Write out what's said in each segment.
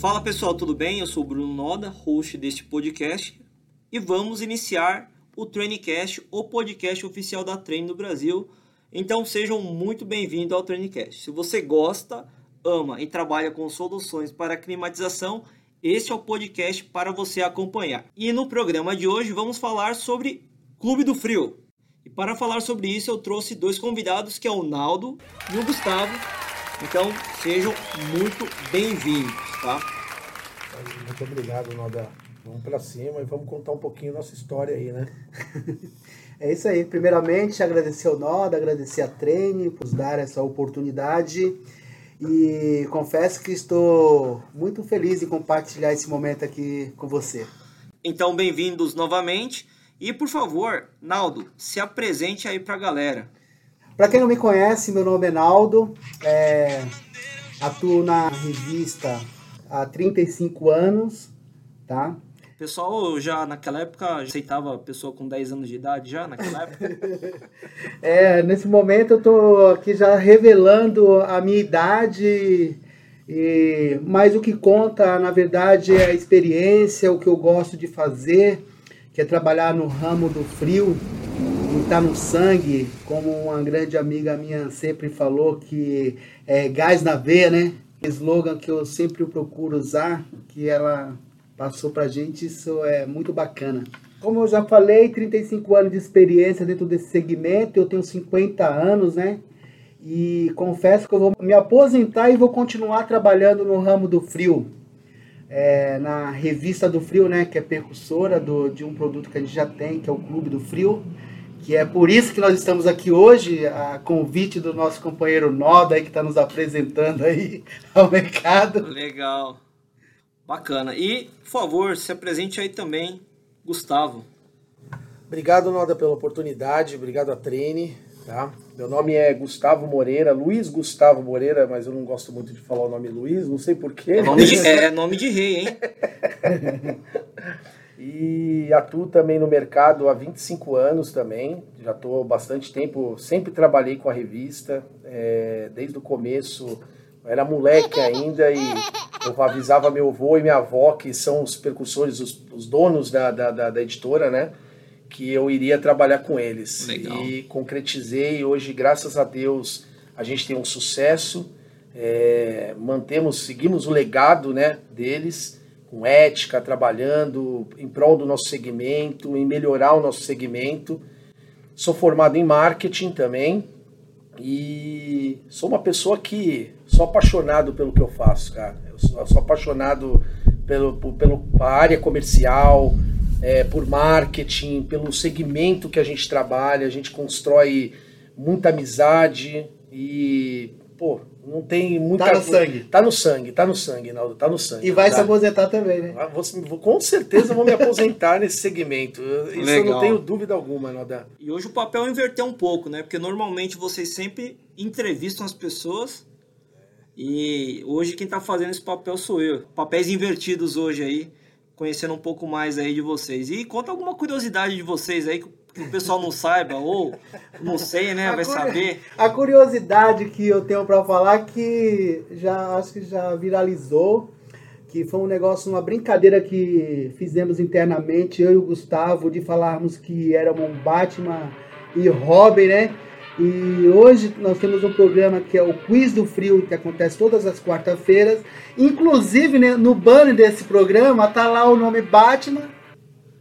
Fala pessoal, tudo bem? Eu sou o Bruno Noda, host deste podcast, e vamos iniciar o Trainingcast, o podcast oficial da Treine no Brasil. Então sejam muito bem-vindos ao Trainingcast. Se você gosta, ama e trabalha com soluções para climatização, este é o podcast para você acompanhar. E no programa de hoje vamos falar sobre Clube do Frio. E para falar sobre isso eu trouxe dois convidados, que é o Naldo e o Gustavo. Então sejam muito bem-vindos, tá? Muito obrigado, Noda. Vamos para cima e vamos contar um pouquinho nossa história aí, né? é isso aí. Primeiramente, agradecer ao Noda, agradecer a Treine por nos dar essa oportunidade. E confesso que estou muito feliz em compartilhar esse momento aqui com você. Então, bem-vindos novamente. E, por favor, Naldo, se apresente aí para a galera. Para quem não me conhece, meu nome é Naldo. É, atuo na revista há 35 anos, tá? O pessoal já naquela época aceitava pessoa com 10 anos de idade já naquela época? é, nesse momento eu tô aqui já revelando a minha idade, e, mas o que conta na verdade é a experiência, o que eu gosto de fazer, que é trabalhar no ramo do frio, não tá no sangue, como uma grande amiga minha sempre falou que é gás na veia, né? Slogan que eu sempre procuro usar, que ela passou pra gente, isso é muito bacana. Como eu já falei, 35 anos de experiência dentro desse segmento, eu tenho 50 anos, né? E confesso que eu vou me aposentar e vou continuar trabalhando no ramo do frio. É, na revista do frio, né? Que é percussora do, de um produto que a gente já tem, que é o Clube do Frio que é por isso que nós estamos aqui hoje, a convite do nosso companheiro Noda aí, que está nos apresentando aí ao mercado. Legal. Bacana. E, por favor, se apresente aí também, Gustavo. Obrigado, Noda, pela oportunidade. Obrigado a Treine. Tá? Meu nome é Gustavo Moreira, Luiz Gustavo Moreira, mas eu não gosto muito de falar o nome Luiz, não sei porquê. É nome de, é nome de rei, hein? E atuo também no mercado há 25 anos também. Já estou bastante tempo, sempre trabalhei com a revista, é, desde o começo. Era moleque ainda e eu avisava meu avô e minha avó, que são os percussores, os, os donos da, da, da, da, editora, né? Que eu iria trabalhar com eles. Legal. E concretizei. Hoje, graças a Deus, a gente tem um sucesso. É, mantemos, seguimos o legado né, deles com ética, trabalhando em prol do nosso segmento, em melhorar o nosso segmento. Sou formado em marketing também e sou uma pessoa que sou apaixonado pelo que eu faço, cara. Eu sou, sou apaixonado pelo, pelo, pela área comercial, é, por marketing, pelo segmento que a gente trabalha. A gente constrói muita amizade e, pô, não tem muita Tá no sangue. Tá no sangue, tá no sangue, Naldo, tá no sangue. E vai tá? se aposentar também, né? Ah, vou, com certeza vou me aposentar nesse segmento. Isso Legal. eu não tenho dúvida alguma, Nalda. E hoje o papel é inverter um pouco, né? Porque normalmente vocês sempre entrevistam as pessoas e hoje quem tá fazendo esse papel sou eu. Papéis invertidos hoje aí, conhecendo um pouco mais aí de vocês. E conta alguma curiosidade de vocês aí que o pessoal não saiba, ou não sei, né? Vai saber. A curiosidade que eu tenho para falar que já acho que já viralizou, que foi um negócio, uma brincadeira que fizemos internamente, eu e o Gustavo, de falarmos que éramos um Batman e Robin, né? E hoje nós temos um programa que é o Quiz do Frio, que acontece todas as quarta-feiras. Inclusive, né, no banner desse programa tá lá o nome Batman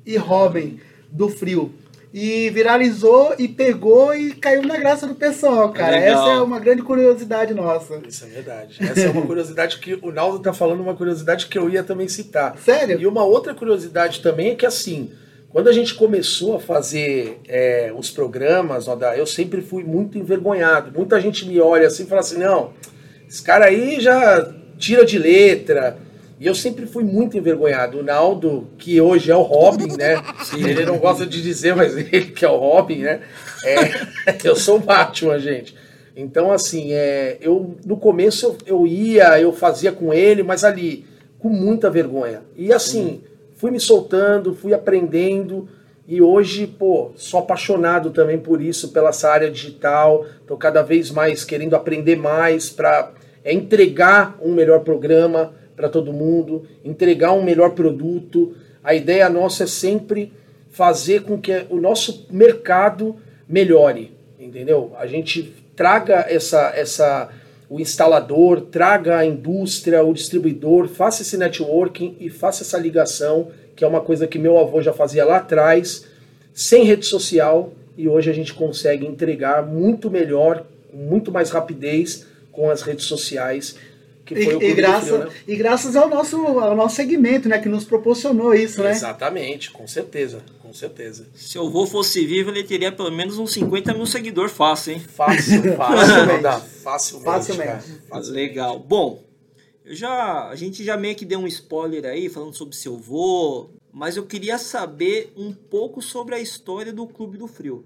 e Robin do Frio e viralizou e pegou e caiu na graça do pessoal, cara. É Essa é uma grande curiosidade nossa. Isso é verdade. Essa é uma curiosidade que o Naldo tá falando, uma curiosidade que eu ia também citar. Sério? E uma outra curiosidade também é que assim, quando a gente começou a fazer é, os programas, eu sempre fui muito envergonhado. Muita gente me olha assim e fala assim, não, esse cara aí já tira de letra e eu sempre fui muito envergonhado. O Naldo, que hoje é o Robin, né? Sim. Ele não gosta de dizer, mas ele que é o Robin, né? É, eu sou o Batman, gente. Então, assim, é, eu no começo eu, eu, ia, eu fazia com ele, mas ali, com muita vergonha. E assim, fui me soltando, fui aprendendo. E hoje, pô, sou apaixonado também por isso, pela essa área digital. Estou cada vez mais querendo aprender mais para é, entregar um melhor programa para todo mundo, entregar um melhor produto. A ideia nossa é sempre fazer com que o nosso mercado melhore, entendeu? A gente traga essa, essa o instalador, traga a indústria, o distribuidor, faça esse networking e faça essa ligação, que é uma coisa que meu avô já fazia lá atrás, sem rede social, e hoje a gente consegue entregar muito melhor, muito mais rapidez com as redes sociais. Que foi e, o e, graças, né? e graças ao nosso, ao nosso segmento, né, que nos proporcionou isso, né? Exatamente, com certeza, com certeza. Se o avô fosse vivo, ele teria pelo menos uns 50 mil seguidores fácil, hein? Fácil, fácil, dá, facilmente. Facilmente. Facilmente. Legal. Bom, eu já, a gente já meio que deu um spoiler aí, falando sobre seu avô, mas eu queria saber um pouco sobre a história do Clube do Frio.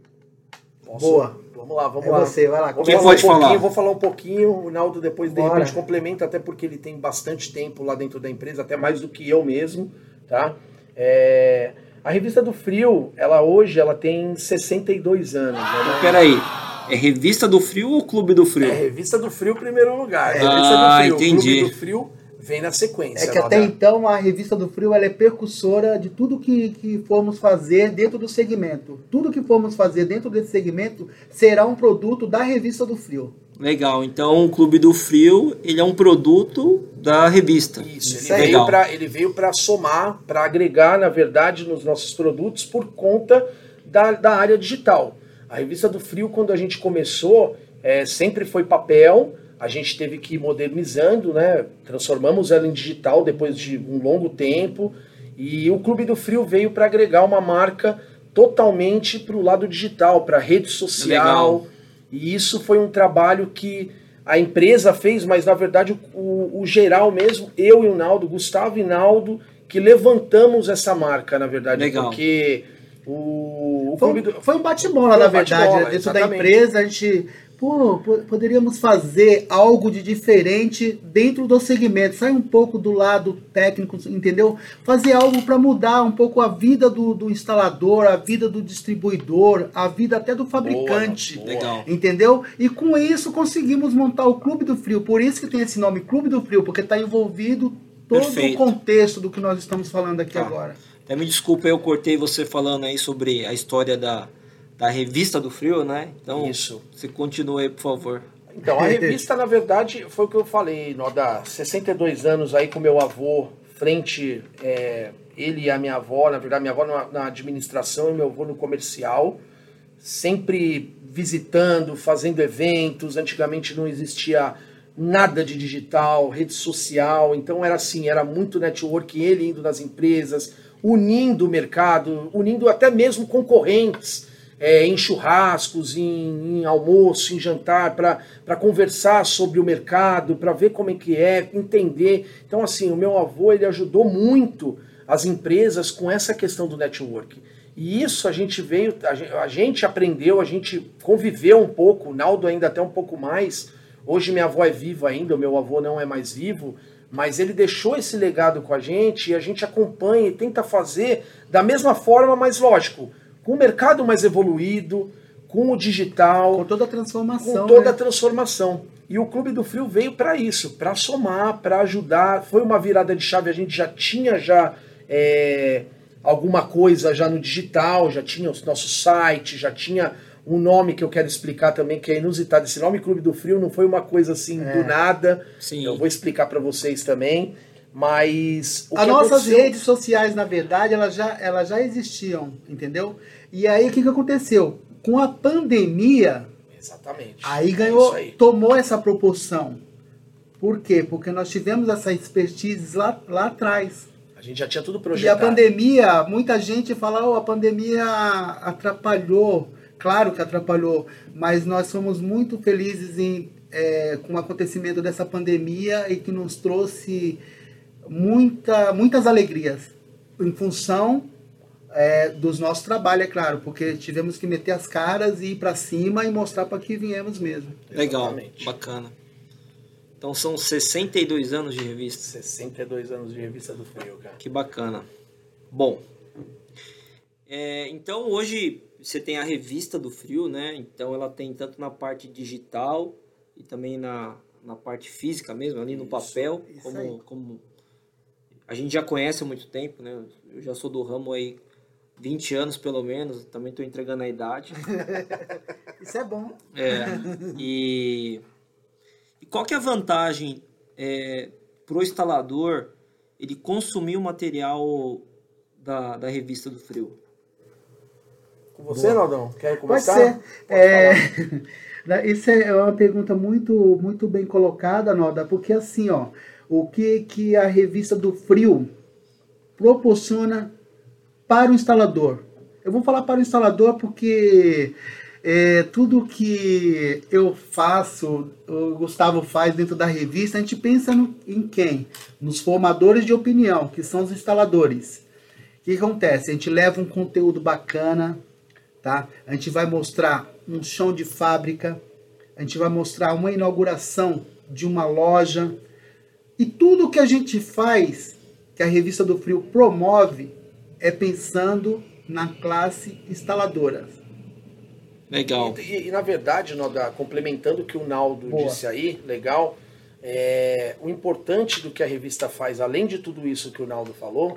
Boa. Vamos lá, vamos é lá. você, vai lá. Quem pode um falar? Vou falar um pouquinho, o Naldo depois de Bora. repente complementa, até porque ele tem bastante tempo lá dentro da empresa, até mais do que eu mesmo, tá? É... A revista do Frio, ela hoje ela tem 62 anos. Né? Peraí, é Revista do Frio ou Clube do Frio? É Revista do Frio, primeiro lugar. É Revista ah, do Frio. entendi. Clube do Frio vem na sequência. É que até então a revista do Frio ela é percussora de tudo que, que formos fazer dentro do segmento. Tudo que formos fazer dentro desse segmento será um produto da revista do Frio. Legal, então o Clube do Frio ele é um produto da revista. Isso, ele, veio pra, ele veio para somar, para agregar, na verdade, nos nossos produtos por conta da, da área digital. A revista do Frio, quando a gente começou, é, sempre foi papel, a gente teve que ir modernizando, né? Transformamos ela em digital depois de um longo tempo. E o Clube do Frio veio para agregar uma marca totalmente para o lado digital, para rede social. Legal. E isso foi um trabalho que a empresa fez, mas na verdade o, o, geral mesmo, eu e o Naldo, Gustavo e Naldo, que levantamos essa marca, na verdade. Legal. Porque o, o foi, do... foi um bate-bola, na verdade. Bate dentro exatamente. da empresa, a gente pô, poderíamos fazer algo de diferente dentro do segmento, sair um pouco do lado técnico, entendeu? Fazer algo para mudar um pouco a vida do, do, instalador, a vida do distribuidor, a vida até do fabricante. Boa, Legal. Entendeu? E com isso conseguimos montar o Clube do Frio. Por isso que tem esse nome Clube do Frio, porque está envolvido todo Perfeito. o contexto do que nós estamos falando aqui tá. agora. Até me desculpa, eu cortei você falando aí sobre a história da da revista do frio, né? Então, Isso. você continua aí, por favor. Então, a revista, na verdade, foi o que eu falei, nó, dá 62 anos aí com meu avô, frente, é, ele e a minha avó, na verdade, minha avó na, na administração e meu avô no comercial, sempre visitando, fazendo eventos, antigamente não existia nada de digital, rede social, então era assim, era muito network, ele indo nas empresas, unindo o mercado, unindo até mesmo concorrentes, é, em churrascos, em, em, almoço, em jantar, para conversar sobre o mercado, para ver como é que é, entender. Então, assim, o meu avô ele ajudou muito as empresas com essa questão do network. E isso a gente veio, a gente aprendeu, a gente conviveu um pouco, o Naldo ainda até um pouco mais. Hoje minha avó é viva ainda, o meu avô não é mais vivo, mas ele deixou esse legado com a gente e a gente acompanha e tenta fazer da mesma forma, mas lógico, com o mercado mais evoluído, com o digital. Com toda a transformação. Com toda né? a transformação. E o Clube do Frio veio para isso, para somar, para ajudar. Foi uma virada de chave, a gente já tinha já é, alguma coisa já no digital, já tinha o nosso site, já tinha um nome que eu quero explicar também, que é inusitado. Esse nome Clube do Frio não foi uma coisa assim é. do nada. Sim. Eu vou explicar para vocês também. Mas. As nossas aconteceu... redes sociais, na verdade, elas já, elas já existiam, entendeu? E aí o que, que aconteceu? Com a pandemia. Exatamente. Aí é ganhou, aí. tomou essa proporção. Por quê? Porque nós tivemos essa expertise lá, lá atrás. A gente já tinha tudo projetado. E a pandemia, muita gente fala, oh, a pandemia atrapalhou. Claro que atrapalhou, mas nós somos muito felizes em, é, com o acontecimento dessa pandemia e que nos trouxe muita, muitas alegrias em função é, dos nossos trabalhos, é claro, porque tivemos que meter as caras e ir para cima e mostrar para que viemos mesmo. Legal, Exatamente. bacana. Então são 62 anos de revista. 62 anos de revista do Frio, cara. Que bacana. Bom, é, então hoje você tem a revista do Frio, né? Então ela tem tanto na parte digital e também na, na parte física mesmo, ali no papel, isso como, como a gente já conhece há muito tempo, né? Eu já sou do ramo aí 20 anos pelo menos, também estou entregando a idade. Isso é bom. É, e, e qual que é a vantagem é, para o instalador ele consumir o material da, da revista do Frio? Com você, Boa. Naldão? Quer começar? Pode ser. Pode é... Isso é uma pergunta muito, muito bem colocada, Noda, porque assim, ó, o que, que a revista do Frio proporciona para o instalador? Eu vou falar para o instalador porque é, tudo que eu faço, o Gustavo faz dentro da revista, a gente pensa no, em quem? Nos formadores de opinião, que são os instaladores. O que acontece? A gente leva um conteúdo bacana, tá? A gente vai mostrar um chão de fábrica, a gente vai mostrar uma inauguração de uma loja. E tudo que a gente faz, que a revista do Frio promove, é pensando na classe instaladora. Legal. E, e, e na verdade, Noda, complementando o que o Naldo Boa. disse aí, legal, é, o importante do que a revista faz, além de tudo isso que o Naldo falou,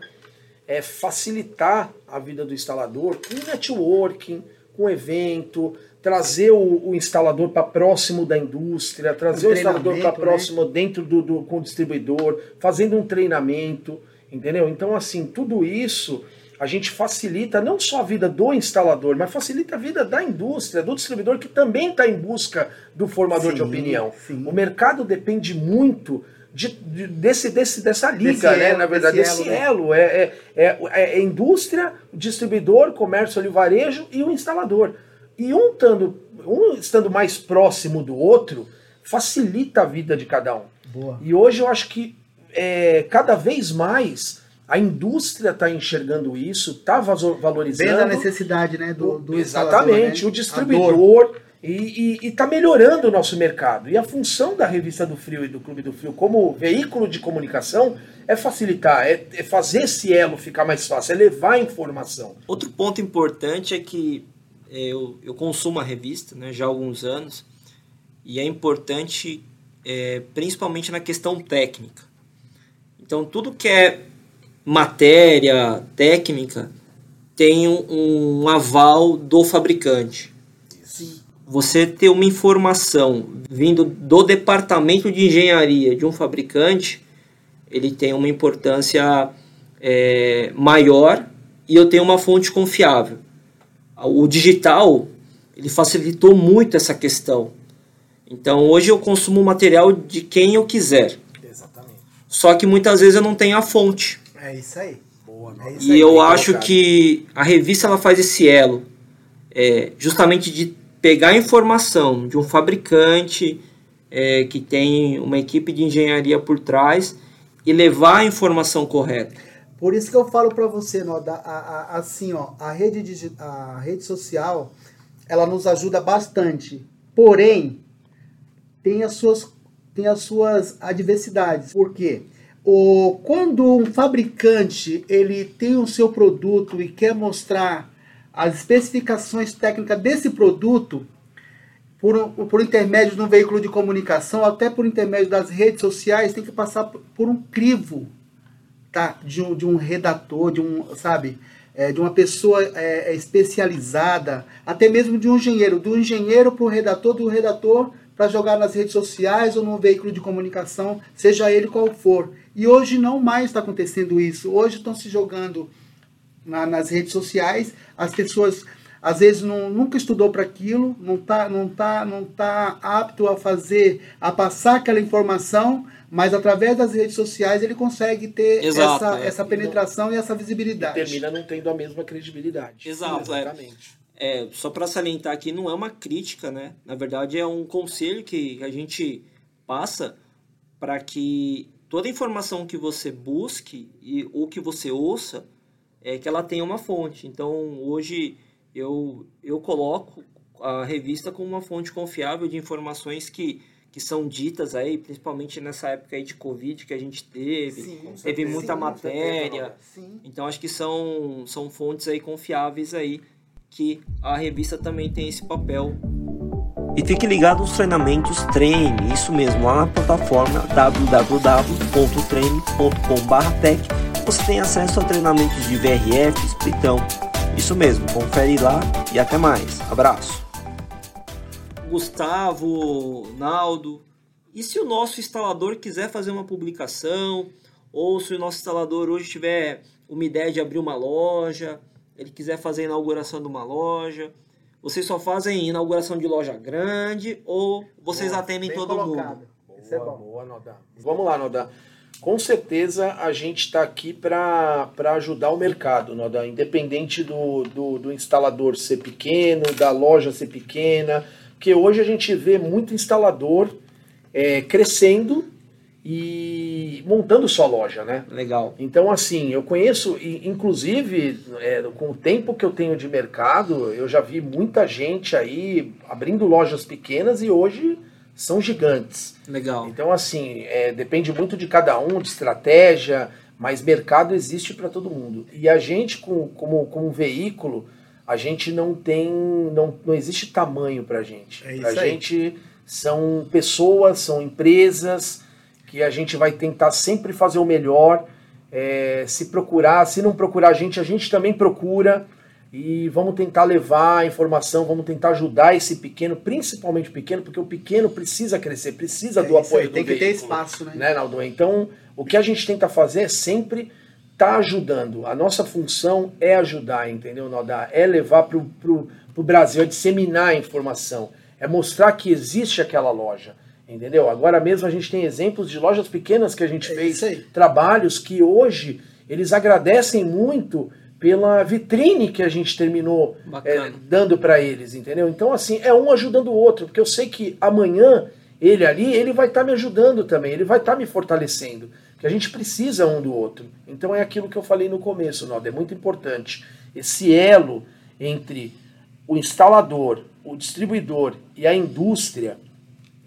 é facilitar a vida do instalador com networking, com evento, trazer o, o instalador para próximo da indústria, trazer um o instalador para né? próximo né? dentro do, do com o distribuidor, fazendo um treinamento, entendeu? Então, assim, tudo isso a gente facilita não só a vida do instalador, mas facilita a vida da indústria, do distribuidor que também está em busca do formador sim, de opinião. Sim. O mercado depende muito de, de, desse, desse, dessa liga, desse né? Elo, Na verdade, desse, esse elo. Né? É, é, é, é, indústria, distribuidor, comércio ali, varejo e o instalador. E um estando, um estando mais próximo do outro, facilita a vida de cada um. Boa. E hoje eu acho que é, cada vez mais a indústria está enxergando isso, está valorizando. Vendo a necessidade né, do, do Exatamente, né? o distribuidor e está melhorando o nosso mercado. E a função da revista do Frio e do Clube do Frio como veículo de comunicação é facilitar, é, é fazer esse elo ficar mais fácil, é levar a informação. Outro ponto importante é que eu, eu consumo a revista né, já há alguns anos e é importante é, principalmente na questão técnica. Então, tudo que é matéria técnica tem um, um aval do fabricante. Sim. Você ter uma informação vindo do departamento de engenharia de um fabricante, ele tem uma importância é, maior e eu tenho uma fonte confiável. O digital ele facilitou muito essa questão. Então hoje eu consumo material de quem eu quiser. Exatamente. Só que muitas vezes eu não tenho a fonte. É isso aí. Boa, é isso e aí, eu acho colocado. que a revista ela faz esse elo, é, justamente de pegar a informação de um fabricante é, que tem uma equipe de engenharia por trás e levar a informação correta. Por isso que eu falo para você, a, a, assim, ó, a rede, a rede social, ela nos ajuda bastante. Porém, tem as suas, tem as suas adversidades. Por quê? o, quando um fabricante ele tem o seu produto e quer mostrar as especificações técnicas desse produto por, por intermédio de um veículo de comunicação, até por intermédio das redes sociais, tem que passar por um crivo tá? de, um, de um redator, de um, sabe, é, de uma pessoa é, é especializada, até mesmo de um engenheiro, do engenheiro para o redator, do redator para jogar nas redes sociais ou num veículo de comunicação, seja ele qual for. E hoje não mais está acontecendo isso. Hoje estão se jogando na, nas redes sociais, as pessoas às vezes não, nunca estudou para aquilo, não está não tá, não tá apto a fazer, a passar aquela informação, mas através das redes sociais ele consegue ter Exato, essa, é. essa penetração e essa visibilidade. E termina não tendo a mesma credibilidade. Exato, é. exatamente. É, é só para salientar aqui, não é uma crítica, né? Na verdade, é um conselho que a gente passa para que toda informação que você busque e ou que você ouça é que ela tenha uma fonte. Então, hoje eu, eu coloco a revista como uma fonte confiável de informações que, que são ditas aí, principalmente nessa época aí de Covid que a gente teve. Sim, teve muita sim, matéria. Então, acho que são, são fontes aí confiáveis aí que a revista também tem esse papel E fique ligado aos treinamentos Treine, isso mesmo, lá na plataforma www.treine.com.br você tem acesso a treinamentos de VRF, Splitão. Isso mesmo, confere lá e até mais. Abraço. Gustavo, Naldo, e se o nosso instalador quiser fazer uma publicação, ou se o nosso instalador hoje tiver uma ideia de abrir uma loja, ele quiser fazer a inauguração de uma loja, vocês só fazem inauguração de loja grande ou vocês boa, atendem todo colocado. mundo? Boa, é boa, Nodá. Vamos lá, Nodá. Com certeza a gente está aqui para ajudar o mercado, Nodá. Independente do, do, do instalador ser pequeno, da loja ser pequena, porque hoje a gente vê muito instalador é, crescendo e montando sua loja, né? Legal. Então, assim, eu conheço, inclusive, é, com o tempo que eu tenho de mercado, eu já vi muita gente aí abrindo lojas pequenas e hoje são gigantes. Legal. Então, assim, é, depende muito de cada um, de estratégia, mas mercado existe para todo mundo. E a gente, com, como, como veículo, a gente não tem, não, não existe tamanho para gente. É a gente são pessoas, são empresas que a gente vai tentar sempre fazer o melhor. É, se procurar, se não procurar a gente, a gente também procura e vamos tentar levar a informação, vamos tentar ajudar esse pequeno, principalmente o pequeno, porque o pequeno precisa crescer, precisa é do apoio do Tem que veículo, ter espaço, né? né Naldo? Então, o que a gente tenta fazer é sempre estar tá ajudando. A nossa função é ajudar, entendeu, Nalda? É levar para o Brasil, é disseminar a informação, é mostrar que existe aquela loja Entendeu? Agora mesmo a gente tem exemplos de lojas pequenas que a gente é fez, trabalhos que hoje eles agradecem muito pela vitrine que a gente terminou é, dando para eles, entendeu? Então, assim, é um ajudando o outro, porque eu sei que amanhã ele ali, ele vai estar tá me ajudando também, ele vai estar tá me fortalecendo, que a gente precisa um do outro. Então é aquilo que eu falei no começo, Noda, é muito importante. Esse elo entre o instalador, o distribuidor e a indústria,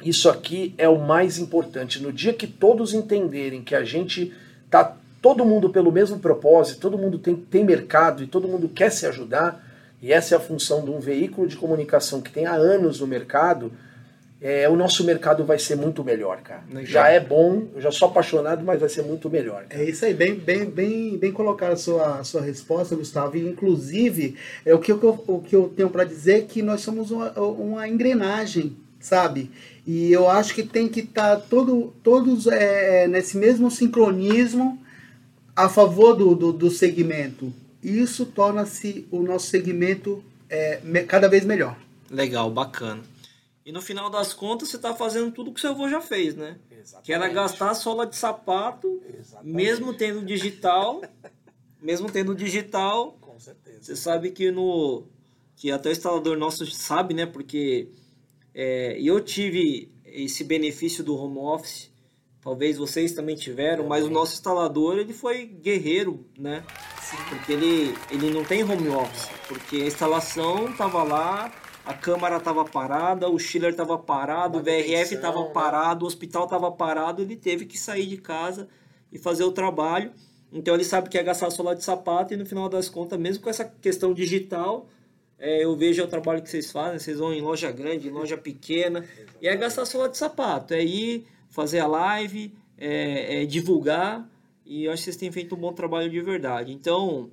isso aqui é o mais importante. No dia que todos entenderem que a gente tá todo mundo pelo mesmo propósito, todo mundo tem, tem mercado e todo mundo quer se ajudar, e essa é a função de um veículo de comunicação que tem há anos no mercado, é, o nosso mercado vai ser muito melhor, cara. Legal. Já é bom, eu já sou apaixonado, mas vai ser muito melhor. Cara. É isso aí, bem, bem, bem, bem colocada a sua, a sua resposta, Gustavo. E, inclusive, é o que eu, o que eu tenho para dizer é que nós somos uma, uma engrenagem, sabe? E eu acho que tem que estar tá todo, todos é, nesse mesmo sincronismo a favor do, do, do segmento. Isso torna-se o nosso segmento é, cada vez melhor. Legal, bacana. E no final das contas, você está fazendo tudo que o seu avô já fez, né? Exatamente. Que era gastar sola de sapato, Exatamente. mesmo tendo digital, mesmo tendo digital. Com certeza. Você sabe que no que até o instalador nosso sabe, né? Porque é, eu tive esse benefício do home office, talvez vocês também tiveram, mas o nosso instalador ele foi guerreiro, né? Sim. Porque ele, ele não tem home office, porque a instalação estava lá, a câmara estava parada, o chiller estava parado, o VRF estava né? parado, o hospital estava parado, ele teve que sair de casa e fazer o trabalho. Então ele sabe que é gastar solar de sapato e no final das contas, mesmo com essa questão digital, é, eu vejo o trabalho que vocês fazem, vocês vão em loja grande, em loja pequena, e é gastar sola de sapato, é ir fazer a live, é, é divulgar, e eu acho que vocês têm feito um bom trabalho de verdade. Então,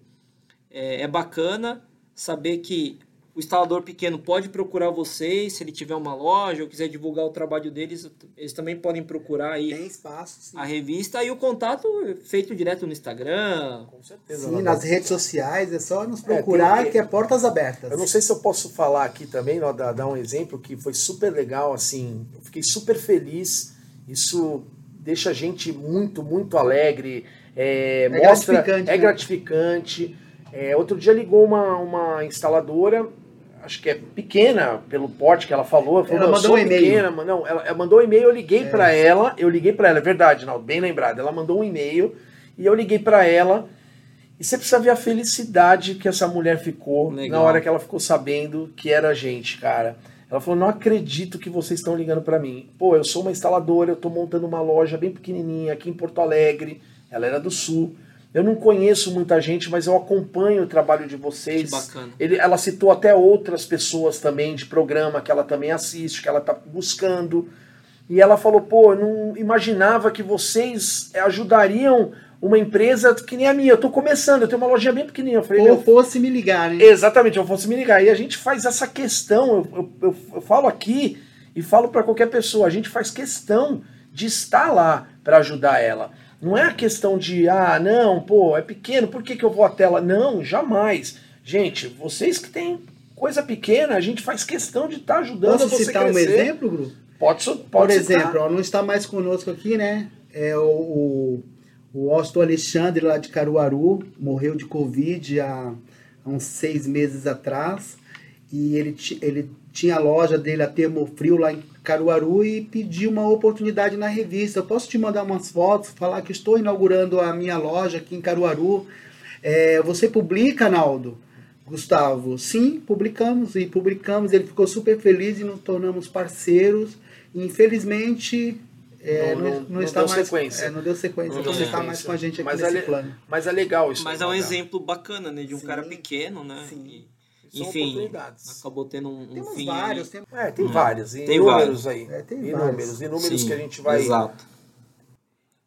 é, é bacana saber que o instalador pequeno pode procurar vocês, se ele tiver uma loja ou quiser divulgar o trabalho deles, eles também podem procurar aí Tem espaço, sim. a revista e o contato é feito direto no Instagram. Com certeza. Sim, nas redes sociais, é só nos procurar é, tem, que é portas abertas. Eu não sei se eu posso falar aqui também, ó, dar, dar um exemplo que foi super legal, assim, eu fiquei super feliz, isso deixa a gente muito, muito alegre, é, é mostra, gratificante, é né? gratificante. É, outro dia ligou uma, uma instaladora acho que é pequena pelo porte que ela falou. Ela, falou, ela mandou um e-mail. Não, ela, ela, mandou um e-mail, eu liguei é. para ela, eu liguei para ela, é verdade, não, bem lembrado. Ela mandou um e-mail e eu liguei para ela. E você precisa ver a felicidade que essa mulher ficou Legal. na hora que ela ficou sabendo que era a gente, cara. Ela falou: "Não acredito que vocês estão ligando para mim. Pô, eu sou uma instaladora, eu tô montando uma loja bem pequenininha aqui em Porto Alegre. Ela era do Sul. Eu não conheço muita gente, mas eu acompanho o trabalho de vocês. Que bacana. Ele, ela citou até outras pessoas também de programa que ela também assiste, que ela está buscando. E ela falou: pô, eu não imaginava que vocês ajudariam uma empresa que nem a minha. Eu tô começando, eu tenho uma lojinha bem pequenininha. Eu falei, Ou fosse me ligar, né? Exatamente, eu fosse me ligar. E a gente faz essa questão, eu, eu, eu, eu falo aqui e falo para qualquer pessoa, a gente faz questão de estar lá para ajudar ela. Não é a questão de, ah, não, pô, é pequeno, por que, que eu vou até lá? Não, jamais. Gente, vocês que têm coisa pequena, a gente faz questão de estar tá ajudando Posso você citar crescer. um exemplo, Gru? Pode, pode Por citar. exemplo, ó, não está mais conosco aqui, né? É o, o, o Austin Alexandre, lá de Caruaru, morreu de Covid há, há uns seis meses atrás. E ele, ele tinha a loja dele, a Termofrio, lá em Caruaru, e pediu uma oportunidade na revista. Eu posso te mandar umas fotos, falar que estou inaugurando a minha loja aqui em Caruaru. É, você publica, Naldo? Gustavo, sim, publicamos e publicamos. Ele ficou super feliz e nos tornamos parceiros. Infelizmente, é, Não- não, não- não está deu mais, sequência. é, não deu sequência. Não Não, deu está mais com a gente aqui Mas nesse é, plano. mas é legal isso. Mas é um Nodá. exemplo bacana, né? De um Sim. cara pequeno, né? Sim. E, São enfim, oportunidades. acabou tendo um, um Temos fim. vários, temos É, tem Hum. vários, Tem inúmeros vários. aí. É, tem inúmeros, vários. inúmeros Sim, que a gente vai. Exato.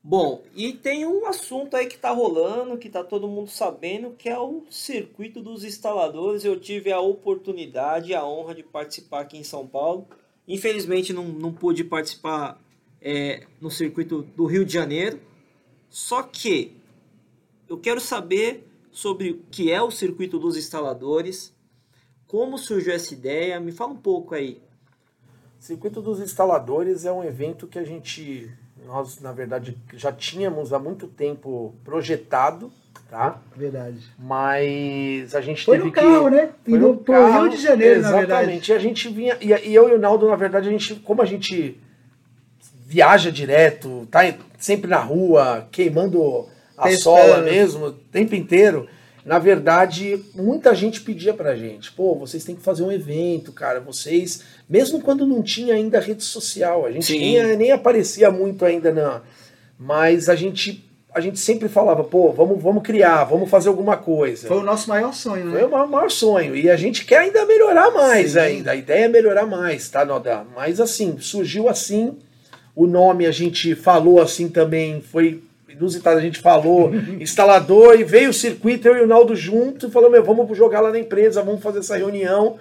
Bom, e tem um assunto aí que tá rolando, que tá todo mundo sabendo, que é o circuito dos instaladores. Eu tive a oportunidade e a honra de participar aqui em São Paulo. Infelizmente não, não pude participar é, no circuito do Rio de Janeiro. Só que eu quero saber sobre o que é o circuito dos instaladores, como surgiu essa ideia. Me fala um pouco aí. Circuito dos Instaladores é um evento que a gente, nós na verdade já tínhamos há muito tempo projetado, tá? Verdade. Mas a gente Foi teve no carro, que né? Foi no pro carro, Rio de Janeiro, na exatamente. verdade. E a gente vinha e, e eu e o Naldo na verdade a gente, como a gente viaja direto, tá sempre na rua, queimando a Testando. sola mesmo, o tempo inteiro. Na verdade, muita gente pedia pra gente, pô, vocês têm que fazer um evento, cara, vocês, mesmo quando não tinha ainda rede social, a gente nem, nem aparecia muito ainda não, mas a gente a gente sempre falava, pô, vamos, vamos criar, vamos fazer alguma coisa. Foi o nosso maior sonho, né? Foi o maior, sonho. E a gente quer ainda melhorar mais Sim. ainda. A ideia é melhorar mais, tá, Nodá? Mas assim, surgiu assim. O nome a gente falou assim também, foi inusitado, a gente falou instalador e veio o circuito, eu e o Naldo junto e falou, meu, vamos jogar lá na empresa, vamos fazer essa reunião.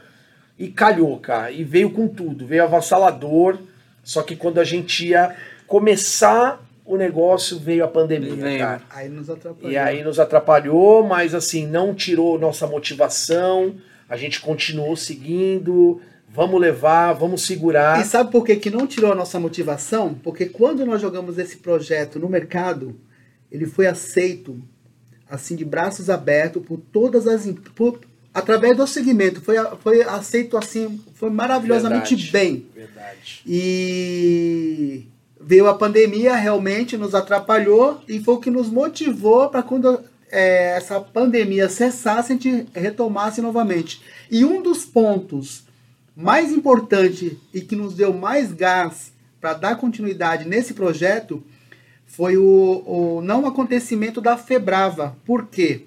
E calhou, cara. E veio com tudo, veio avassalador. Só que quando a gente ia começar o negócio, veio a pandemia, Veio. cara. Aí nos atrapalhou. E aí nos atrapalhou, mas assim, não tirou nossa motivação. A gente continuou seguindo. Vamos levar, vamos segurar. E sabe por que, que não tirou a nossa motivação? Porque quando nós jogamos esse projeto no mercado, ele foi aceito assim de braços abertos por todas as por, através do segmento, foi, foi aceito assim, foi maravilhosamente Verdade. bem. Verdade. E veio a pandemia, realmente nos atrapalhou e foi o que nos motivou para quando é, essa pandemia cessasse, a gente retomasse novamente. E um dos pontos mais importantes e que nos deu mais gás para dar continuidade nesse projeto foi o, o não acontecimento da Febrava. Por quê?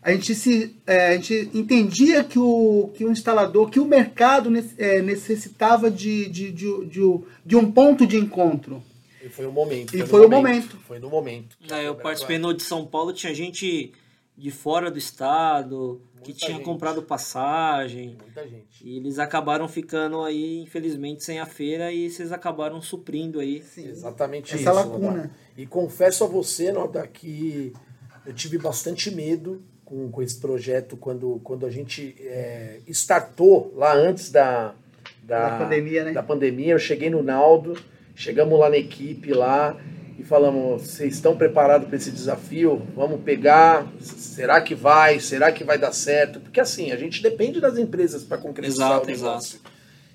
A gente, se, é, a gente entendia que o, que o instalador, que o mercado é, necessitava de, de, de, de, de um ponto de encontro. E foi o momento. E foi o momento. Foi no momento. É, eu participei no de São Paulo, tinha gente de fora do estado que tinha gente. comprado passagem. Muita gente. E eles acabaram ficando aí, infelizmente, sem a feira e vocês acabaram suprindo aí. Exatamente Essa isso. lacuna. Nodá. E confesso a você, Noda, que eu tive bastante medo com, com esse projeto quando, quando a gente é, startou lá antes da, da, Da pandemia, né? da pandemia. Eu cheguei no Naldo, chegamos lá na equipe lá e falamos: vocês estão preparados para esse desafio? Vamos pegar. Será que vai? Será que vai dar certo? Porque assim, a gente depende das empresas para concretizar Exato, o negócio.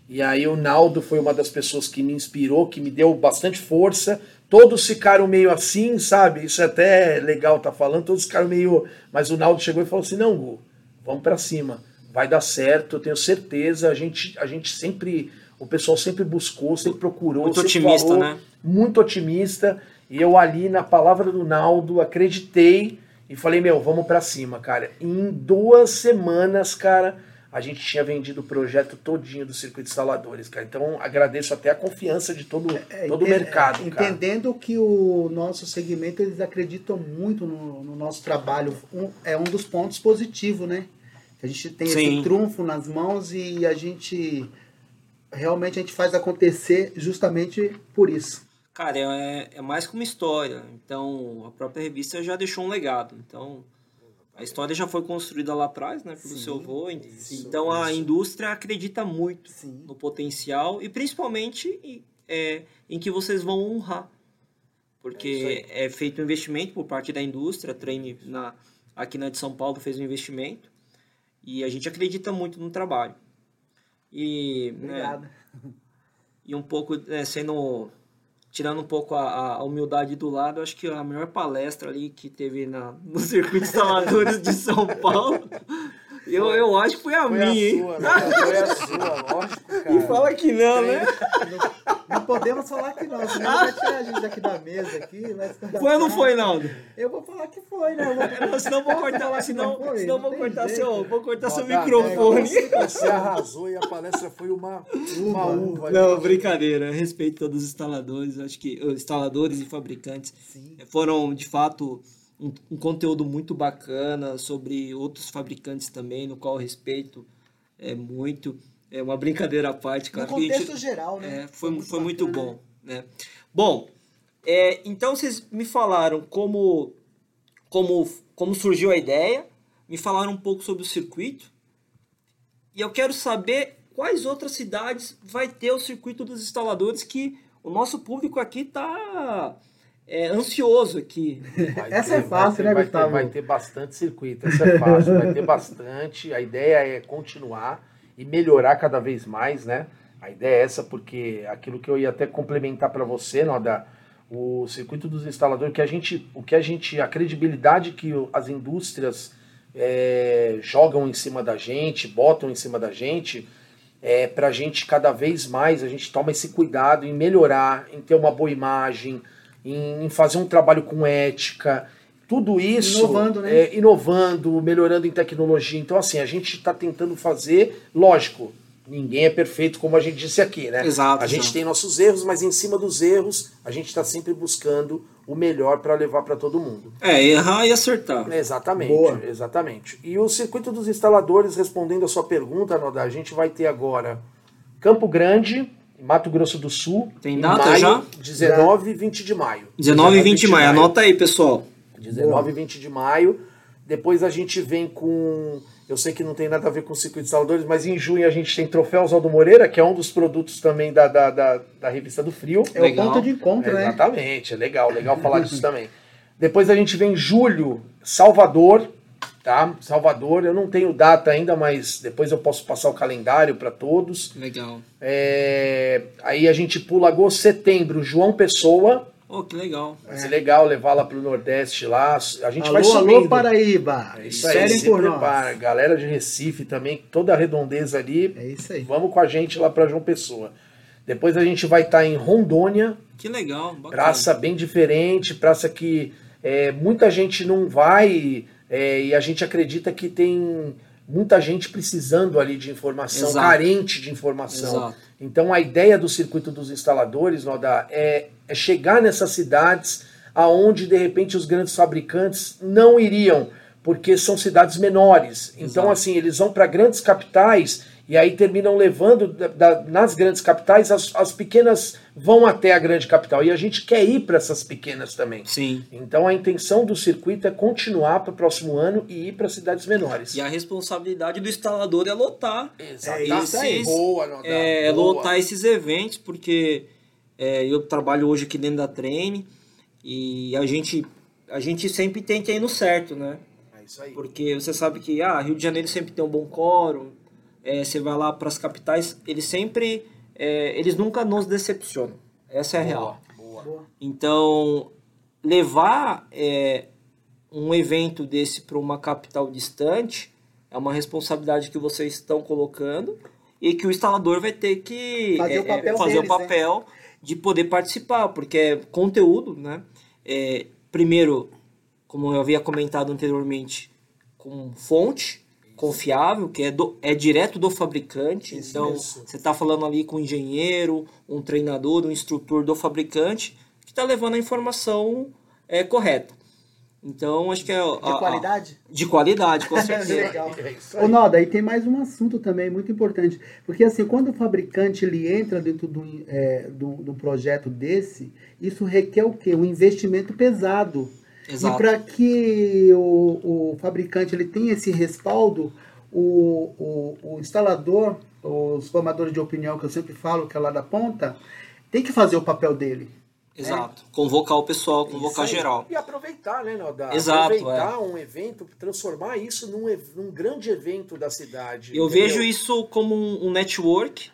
E aí o Naldo foi uma das pessoas que me inspirou, que me deu bastante força. Todos ficaram meio assim, sabe? Isso é até legal tá falando. Todos ficaram meio. Mas o Naldo chegou e falou assim: não, Gu, vamos para cima. Vai dar certo, eu tenho certeza. A gente, a gente sempre. O pessoal sempre buscou, sempre procurou. Muito sempre otimista, falou, né? Muito otimista. E eu ali, na palavra do Naldo, acreditei e falei, meu, vamos para cima, cara. Em duas semanas, cara, a gente tinha vendido o projeto todinho do circuito instaladores, cara. Então agradeço até a confiança de todo, é, todo o mercado. É, entendendo cara. que o nosso segmento eles acreditam muito no, no nosso trabalho. Um, é um dos pontos positivos, né? A gente tem Sim. esse trunfo nas mãos e a gente realmente a gente faz acontecer justamente por isso. Cara, é, é mais que uma história. Então, a própria revista já deixou um legado. Então, a história já foi construída lá atrás, né, pelo sim, seu avô. Isso, então, a isso. indústria acredita muito sim. no potencial e principalmente em, é, em que vocês vão honrar. Porque é, é, feito um investimento por parte da indústria. A Treine na, aqui na de São Paulo fez um investimento. E a gente acredita muito no trabalho. E, Né, e um pouco né, sendo tirando um pouco a, a, humildade do lado, acho que a melhor palestra ali que teve na, no Circuito Instaladores de São Paulo, eu, eu acho que foi a foi minha, a hein? Sua, né? Foi a sua, lógico, cara. E fala que não, né? Não podemos falar que não, senão vai tirar a gente daqui da mesa aqui. Foi ou não foi, Naldo? Eu vou falar que foi, né? Eu vou... senão vou cortar, senão, foi, senão vou cortar, seu, vou cortar seu microfone. Você arrasou e a palestra foi uma, uma uva. Não, brincadeira. Respeito todos os instaladores, acho que instaladores e fabricantes Sim. foram, de fato, um, um conteúdo muito bacana sobre outros fabricantes também, no qual eu respeito é, muito. É uma brincadeira à parte, claro. No contexto gente, geral, né? É, foi, foi, muito, foi muito bom. Né? Bom, é, então vocês me falaram como, como, como surgiu a ideia, me falaram um pouco sobre o circuito, e eu quero saber quais outras cidades vai ter o circuito dos instaladores que o nosso público aqui está é, ansioso aqui. Vai Essa ter, é fácil, ter, né, vai Gustavo? Ter, vai ter bastante circuito, essa é fácil, vai ter bastante. A ideia é continuar e melhorar cada vez mais, né? A ideia é essa, porque aquilo que eu ia até complementar para você, Noda, o circuito dos instaladores, que a gente, o que a gente, a credibilidade que as indústrias é, jogam em cima da gente, botam em cima da gente, é para a gente cada vez mais, a gente toma esse cuidado em melhorar, em ter uma boa imagem, em fazer um trabalho com ética, tudo isso inovando, né? é, inovando, melhorando em tecnologia. Então, assim, a gente está tentando fazer, lógico, ninguém é perfeito, como a gente disse aqui, né? Exato. A gente tem nossos erros, mas em cima dos erros, a gente está sempre buscando o melhor para levar para todo mundo. É, errar e acertar. Exatamente, Boa. exatamente. E o circuito dos instaladores, respondendo a sua pergunta, Noda, a gente vai ter agora Campo Grande, Mato Grosso do Sul. Tem data maio, já? 19 e 20 de maio. 19 e 20 de maio. Anota aí, pessoal. 19 e 20 de maio. Depois a gente vem com. Eu sei que não tem nada a ver com o circuito de instaladores, mas em junho a gente tem Troféu Oswaldo Moreira, que é um dos produtos também da, da, da, da revista do Frio. É legal. o ponto de encontro, é, né? Exatamente, é legal, legal falar disso também. Depois a gente vem em julho, Salvador, tá? Salvador, eu não tenho data ainda, mas depois eu posso passar o calendário para todos. Legal. É, aí a gente pula agosto, setembro, João Pessoa. Oh, que legal. Vai ser legal levar lá pro Nordeste lá. A gente alô, vai subindo. Alô, Paraíba. É isso aí, se por prepara. Nós. Galera de Recife também, toda a redondeza ali. É isso aí. Vamos com a gente lá para João Pessoa. Depois a gente vai estar tá em Rondônia. Que legal. Bacana. Praça bem diferente, praça que é, muita gente não vai é, e a gente acredita que tem muita gente precisando ali de informação, Exato. carente de informação. Exato. Então a ideia do circuito dos instaladores, Noda, é, é chegar nessas cidades aonde de repente os grandes fabricantes não iriam, porque são cidades menores. Então Exato. assim, eles vão para grandes capitais e aí terminam levando da, da, nas grandes capitais, as, as pequenas vão até a grande capital. E a gente quer ir para essas pequenas também. Sim. Então a intenção do circuito é continuar para o próximo ano e ir para cidades menores. E a responsabilidade do instalador é lotar. Exatamente. Esses, boa, não dá, é, boa. lotar esses eventos, porque é, eu trabalho hoje aqui dentro da Treine e a gente, a gente sempre tenta ir no certo, né? É isso aí. Porque você sabe que ah, Rio de Janeiro sempre tem um bom quórum, é, você vai lá para as capitais, eles sempre, é, eles nunca nos decepcionam. Essa é a Boa, real. boa. Então, levar é, um evento desse para uma capital distante é uma responsabilidade que vocês estão colocando e que o instalador vai ter que Fazer é, o papel fazer deles, o papel de poder participar, porque é conteúdo, né? É, primeiro, como eu havia comentado anteriormente, com fonte confiável, que é, do, é direto do fabricante. Isso, então, isso. você está falando ali com um engenheiro, um treinador, um instrutor do fabricante, que está levando a informação é, correta. Então, acho que é. De a- a- qualidade? de qualidade, com certeza. Legal. É Ô, aí. Noda, e tem mais um assunto também muito importante. Porque assim, quando o fabricante ele entra dentro de um, é, de um projeto desse, isso requer o quê? Um investimento pesado. E Exato. para que o, o fabricante ele tenha esse respaldo, o, o, o instalador, os formadores de opinião que eu sempre falo, que é lá da ponta, tem que fazer o papel dele. Exato. Convocar o pessoal, convocar geral. E aproveitar, né, Noda? Exato, é. Aproveitar um evento, transformar isso num, num grande evento da cidade. Eu entendeu? vejo isso como um um network,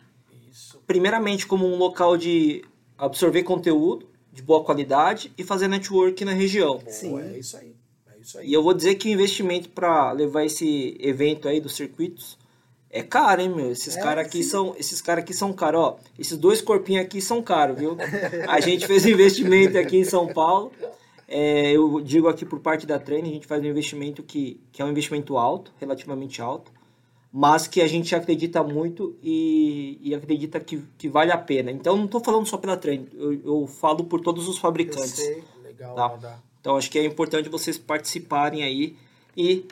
Isso. primeiramente como um local de absorver conteúdo de boa qualidade e fazer network na região. Sim. É isso aí. É isso aí. E eu vou dizer que o investimento para levar esse evento aí dos circuitos é caro, hein, meu? Esses É, caras aqui sim. são, esses cara aqui são caros, ó. Esses dois corpinhos aqui são caros, viu? A gente fez um investimento aqui em São Paulo. É, eu digo aqui por parte da Treine, a gente faz um investimento que, que é um investimento alto, relativamente alto, mas que a gente acredita muito e, e acredita que, que vale a pena. Então, não estou falando só pela Treine, eu, eu falo por todos os fabricantes. Legal, Tá. Então acho que é importante vocês participarem aí e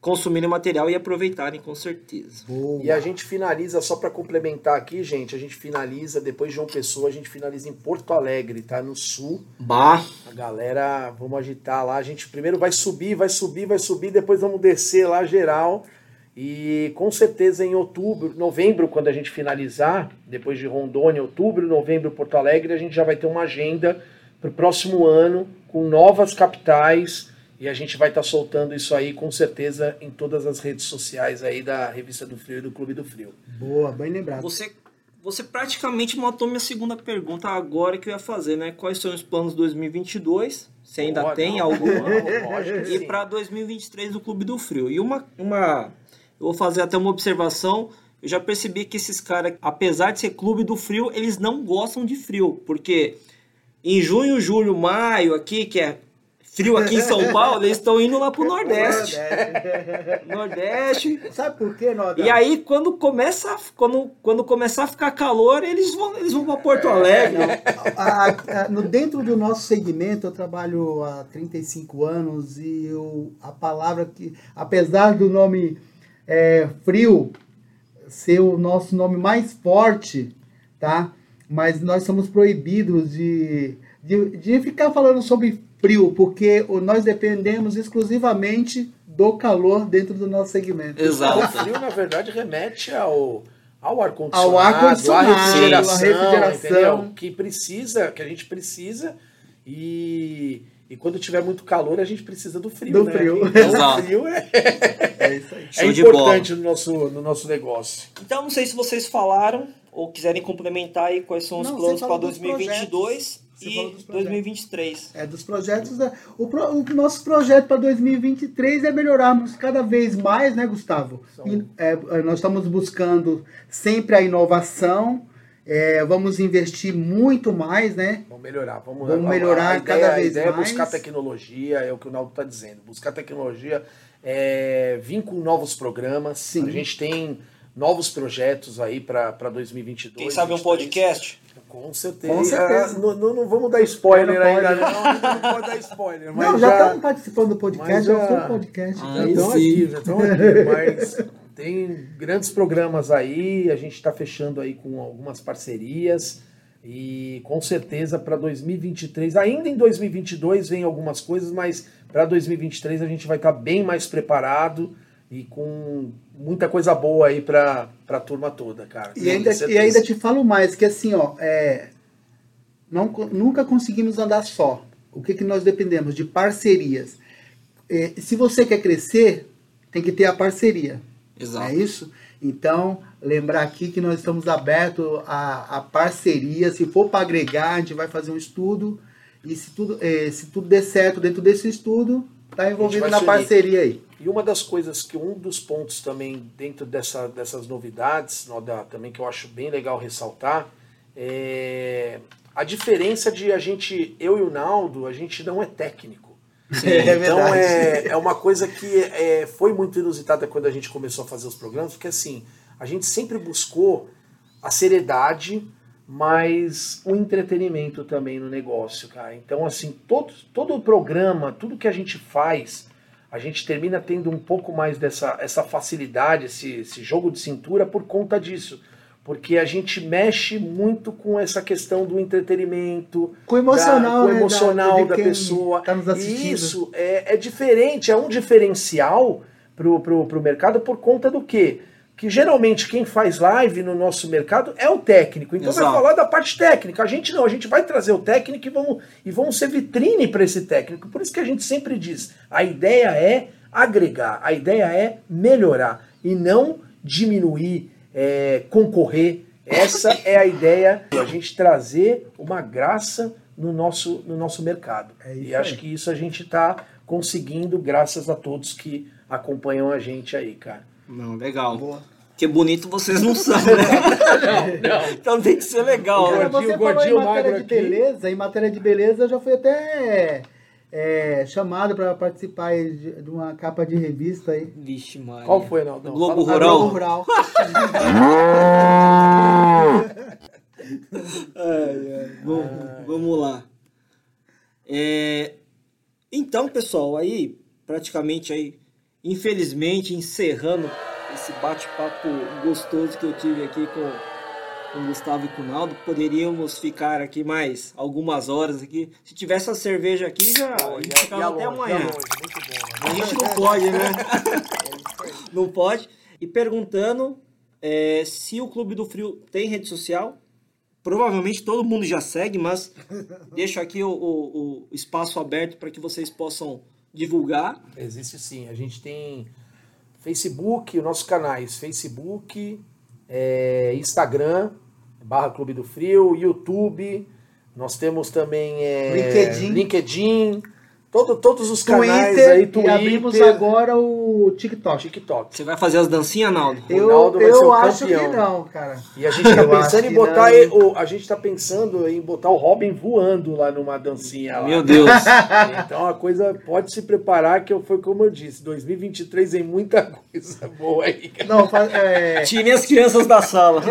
consumirem o material e aproveitarem com certeza. Boa. E a gente finaliza, só para complementar aqui, gente, a gente finaliza, depois de João Pessoa, a gente finaliza em Porto Alegre, tá? No sul. Bah, A galera, vamos agitar lá. A gente primeiro vai subir, vai subir, vai subir, depois vamos descer lá geral. E com certeza em outubro, novembro, quando a gente finalizar, depois de Rondônia, outubro, novembro, Porto Alegre, a gente já vai ter uma agenda para o próximo ano com novas capitais. E a gente vai estar soltando isso aí com certeza em todas as redes sociais aí da Revista do Frio e do Clube do Frio. Boa, bem lembrado. você, você praticamente matou minha segunda pergunta agora que eu ia fazer, né? Quais são os planos 2022? Se ainda Boa, tem que e para 2023 do Clube do Frio. E uma, uma. Eu vou fazer até uma observação. Eu já percebi que esses caras, apesar de ser Clube do Frio, eles não gostam de frio. Porque em junho, julho, maio, aqui, que é frio aqui em São Paulo, eles estão indo lá pro Nordeste. Nordeste. Sabe por quê, Noda? E aí, quando começa, quando, quando começar a ficar calor, eles vão, eles vão para Porto Alegre. A- a- no, dentro do nosso segmento, eu trabalho há 35 anos e eu, a palavra que, apesar do nome é, frio ser o nosso nome mais forte, tá? Mas nós somos proibidos de, de, de ficar falando sobre frio, porque o- nós dependemos exclusivamente do calor dentro do nosso segmento. O Exato. frio, na verdade, remete ao, ao ar-condicionado, Ao ar-condicionado, à refrigeração, à refrigeração. entendeu? Que precisa, que a gente precisa. E, e quando tiver muito calor, a gente precisa do frio, Do né? frio. Então, Exato. o frio é, É isso aí. é importante no nosso, no nosso negócio. Então, não sei se vocês falaram ou quiserem complementar aí quais são os Não, planos para falou dos 2022 Você e dos projetos. 2023. É dos projetos. Da, o, pro- o nosso projeto para 2023 é melhorarmos cada vez mais, né, Gustavo? E, é, nós estamos buscando sempre a inovação. é, vamos investir muito mais, né? Vamos melhorar. Vamos, Vamos melhorar a ideia, cada a vez é mais. buscar tecnologia, é o que o Naldo está dizendo. Buscar tecnologia, é, vir com novos programas. Sim. A gente tem novos projetos aí para 2022. Quem sabe um 2023. podcast? Com certeza. Com certeza. Ah, não, não- não vamos dar spoiler Não ainda, não. Não pode dar spoiler. Mas Não, já já estamos participando do podcast, já estou no podcast. Ah, já estão aqui, já estão aqui. Mas tem grandes programas aí. A gente está fechando aí com algumas parcerias. E com certeza para 2023, ainda em 2022 vem algumas coisas, mas para 2023 a gente vai estar bem mais preparado e com muita coisa boa aí para a turma toda, cara. E ainda, e certeza. ainda te falo mais, que assim, ó, é, não, nunca conseguimos andar só. O que, que nós dependemos? De parcerias. É, se você quer crescer, tem que ter a parceria. Exato. É isso? Então, lembrar aqui que nós estamos abertos a, a parceria. Se for para agregar, a gente vai fazer um estudo. E se tudo, eh, se tudo der certo dentro desse estudo, está envolvido na parceria aí. E uma das coisas que um dos pontos também dentro dessa, dessas novidades, Noda, também que eu acho bem legal ressaltar, é a diferença de a gente, eu e o Naldo, a gente não é técnico. É então verdade. é, é uma coisa que é, foi muito inusitada quando a gente começou a fazer os programas, porque assim, a gente sempre buscou a seriedade, mas o entretenimento também no negócio, cara. Então, assim, todo, todo o programa, tudo que a gente faz, a gente termina tendo um pouco mais dessa essa facilidade, esse, esse jogo de cintura por conta disso. Porque a gente mexe muito com essa questão do entretenimento, Com o emocional, da, com o né, emocional da, de da, quem pessoa. Tá nos assistindo. E isso é, é diferente, é um diferencial pro, pro, pro mercado por conta do quê? Que geralmente quem faz live no nosso mercado é o técnico. Então vai Exato. falar da parte técnica. A gente não, a gente vai trazer o técnico e vamos, e vamos ser vitrine para esse técnico. Por isso que a gente sempre diz: a ideia é agregar, a ideia é melhorar e não diminuir, é, concorrer. Essa é a ideia, a gente trazer uma graça no nosso, no nosso mercado. É e acho que isso a gente está conseguindo, graças a todos que acompanham a gente aí, cara. Não, legal. Boa. Porque bonito vocês não são, né? Então tem que ser legal, Cara, né? Você falou em matéria magro de aqui. beleza, em matéria de beleza eu já fui até é, chamado para participar de, de uma capa de revista aí. Vixe, Maria. Qual foi, Naldão? Globo Fala- A Rural. Globo Rural. Ai, ai. Vamos, vamos lá. É, então, pessoal, aí, praticamente aí, infelizmente, encerrando esse bate-papo gostoso que eu tive aqui com, com o Gustavo e com o Naldo, poderíamos ficar aqui mais algumas horas aqui. Se tivesse a cerveja aqui, já a gente ficava até amanhã. A gente não pode, né? não pode. E perguntando é, se o Clube do Frio tem rede social. Provavelmente todo mundo já segue, mas deixo aqui o, o- o espaço aberto para que vocês possam divulgar. Existe sim. A gente tem Facebook, os nossos canais, Facebook, é, Instagram, barra Clube do Frio, YouTube. Nós temos também é, LinkedIn. LinkedIn, todo, todos os canais Twitter, aí, e Twitter, abrimos agora o TikTok. TikTok. Você vai fazer as dancinhas, Naldo? Eu, Ronaldo vai ser eu o acho campeão. que não, cara. E a gente tá acho pensando em botar e- o, a gente tá pensando em botar o Robin voando lá numa dancinha lá. Meu Deus. Então a coisa pode se preparar que foi como eu disse, 2023 tem muita coisa boa aí. cara. Não, é, Tirem as crianças da sala.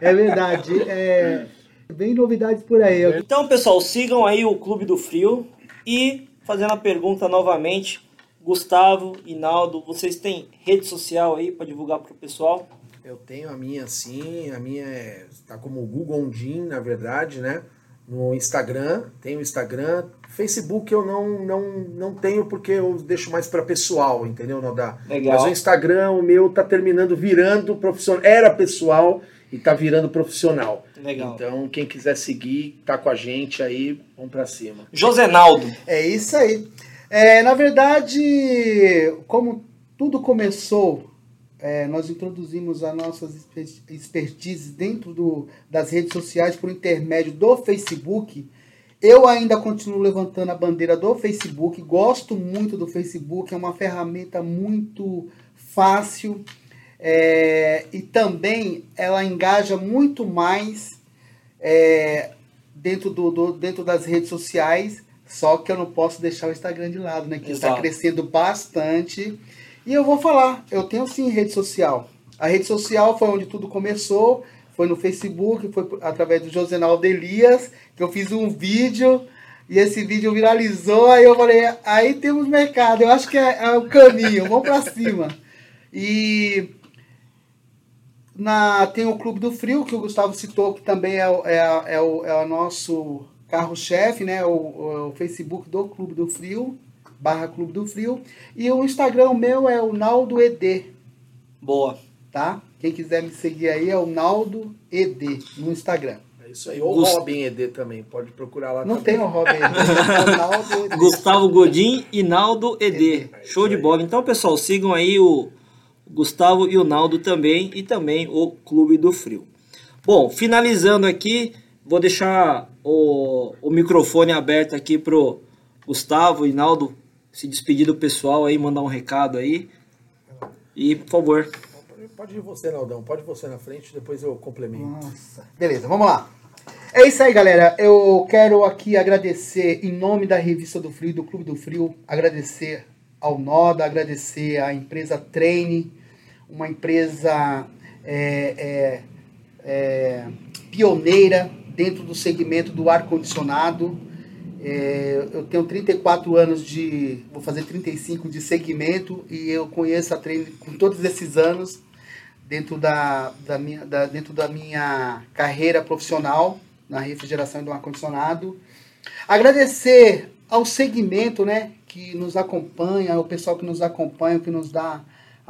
é verdade. É, vem novidades por aí. Então, pessoal, sigam aí o Clube do Frio e fazendo a pergunta novamente, Gustavo e Naldo, vocês têm rede social aí para divulgar para o pessoal? Eu tenho a minha sim, a minha é, tá como Google Ondin, na verdade, né? No Instagram, tenho o Instagram. Facebook eu não, não, não tenho porque eu deixo mais para pessoal, entendeu? Não dá. Legal. Mas o Instagram, o meu, tá terminando virando profissional. Era pessoal e tá virando profissional. Legal. Então, quem quiser seguir, tá com a gente aí, vamos para cima. Josenaldo. É isso aí. É, na verdade, como tudo começou, é, nós introduzimos as nossas exper- expertises dentro do, das redes sociais por intermédio do Facebook. Eu ainda continuo levantando a bandeira do Facebook, gosto muito do Facebook, é uma ferramenta muito fácil é, e também ela engaja muito mais é, dentro, do, do- dentro das redes sociais, só que eu não posso deixar o Instagram de lado, né? Que está crescendo bastante. E eu vou falar, eu tenho sim rede social. A rede social foi onde tudo começou, foi no Facebook, foi através do Josenaldo Elias, que eu fiz um vídeo, e esse vídeo viralizou, aí eu falei, aí temos mercado, eu acho que é, é o caminho, vamos pra cima. E na, tem o Clube do Frio, que o Gustavo citou, que também é, o- é, é o, é o nosso carro-chefe, né? O, o Facebook do Clube do Frio, barra Clube do Frio. E o Instagram meu é o Naldo ED, Boa. tá? Quem quiser me seguir aí é o Naldo ED no Instagram. É isso aí. Ou Gust- Robin ED também, pode procurar lá Não também. tem o Robin ED, é o Naldo ED. Gustavo Godin e Naldo ED. ED. Show de bola. Então, pessoal, sigam aí o Gustavo e o Naldo também e também o Clube do Frio. Bom, finalizando aqui, vou deixar o, o microfone aberto aqui pro Gustavo e Naldo se despedir do pessoal aí, mandar um recado aí. E, por favor, Pode ir você, Naldão. Pode ir você na frente, depois eu complemento. Nossa. Beleza, vamos lá. É isso aí, galera. Eu quero aqui agradecer, em nome da Revista do Frio, do Clube do Frio, agradecer ao Noda, agradecer à empresa Treine, uma empresa é, é, é, pioneira dentro do segmento do ar-condicionado. É, eu tenho 34 anos de. vou fazer 35 de segmento e eu conheço a Treine com todos esses anos dentro da, da, minha, da, dentro da minha carreira profissional na refrigeração do ar-condicionado. Agradecer ao segmento né, que nos acompanha, o pessoal que nos acompanha, que nos dá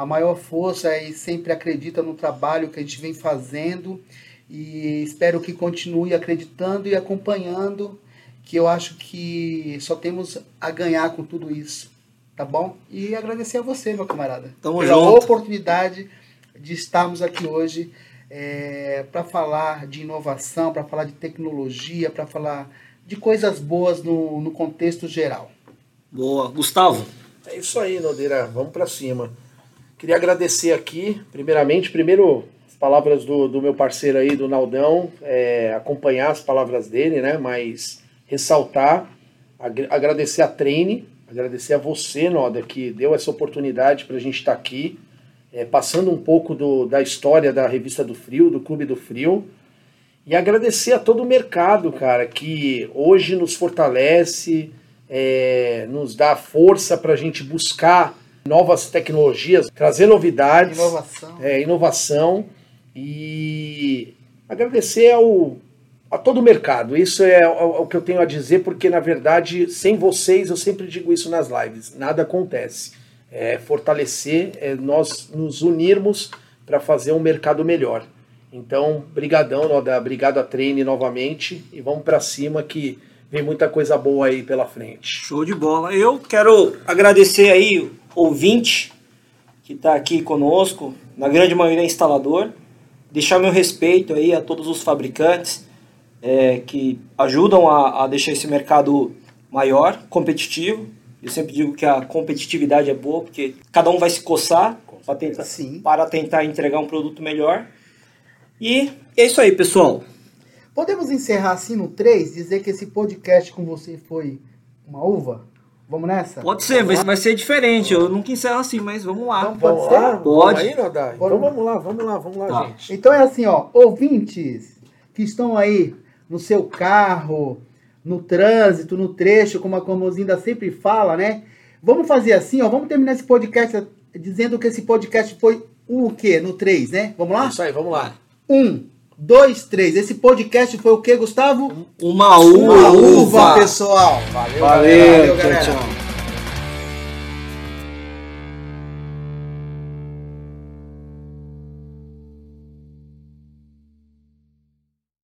a maior força e sempre acredita no trabalho que a gente vem fazendo. E espero que continue acreditando e acompanhando, que eu acho que só temos a ganhar com tudo isso. Tá bom? E agradecer a você, meu camarada, Tamo pela junto. oportunidade de estarmos aqui hoje é, para falar de inovação, para falar de tecnologia, para falar de coisas boas no, no contexto geral. Boa. Gustavo. É isso aí, Nodeira. Vamos para cima. Queria agradecer aqui, primeiramente, primeiro as palavras do, do meu parceiro aí, do Naldão, é, acompanhar as palavras dele, né? Mas ressaltar, ag- agradecer a Treine, agradecer a você, Noda, que deu essa oportunidade para a gente estar aqui, é, passando um pouco do, da história da Revista do Frio, do Clube do Frio. E agradecer a todo o mercado, cara, que hoje nos fortalece, é, nos dá força para a gente buscar novas tecnologias, trazer novidades, Inovação. é, inovação e agradecer ao, a todo o mercado. Isso é o, o que eu tenho a dizer, porque na verdade, sem vocês, eu sempre digo isso nas lives, nada acontece. É fortalecer, é nós nos unirmos para fazer um mercado melhor. Então, brigadão, Noda, obrigado a Treine novamente e vamos para cima que vem muita coisa boa aí pela frente. Show de bola. Eu quero agradecer aí ouvinte que está aqui conosco, na grande maioria é instalador, deixar meu respeito aí a todos os fabricantes é, que ajudam a, a deixar esse mercado maior, competitivo. Eu sempre digo que a competitividade é boa, porque cada um vai se coçar para tentar, Sim. para tentar entregar um produto melhor. E é isso aí, pessoal. Podemos encerrar assim no 3, dizer que esse podcast com você foi uma uva? Vamos nessa? Pode ser, vai, vai ser diferente. Eu nunca encerro assim, mas vamos lá. Então, Pode vamos ser? lá? Pode. Vamos aí. Então vamos lá, vamos lá, vamos lá, Tá. gente. Então é assim, ó, ouvintes que estão aí no seu carro, no trânsito, no trecho, como a Comozinda sempre fala, né? Vamos fazer assim, ó, vamos terminar esse podcast dizendo que esse podcast foi o quê? No 3, né? Vamos lá? Isso aí, vamos lá. Um, dois, três. Esse podcast foi o quê, Gustavo? Uma Uma uva, uva, pessoal. Valeu, Valeu, Valeu, tchau, galera. tchau.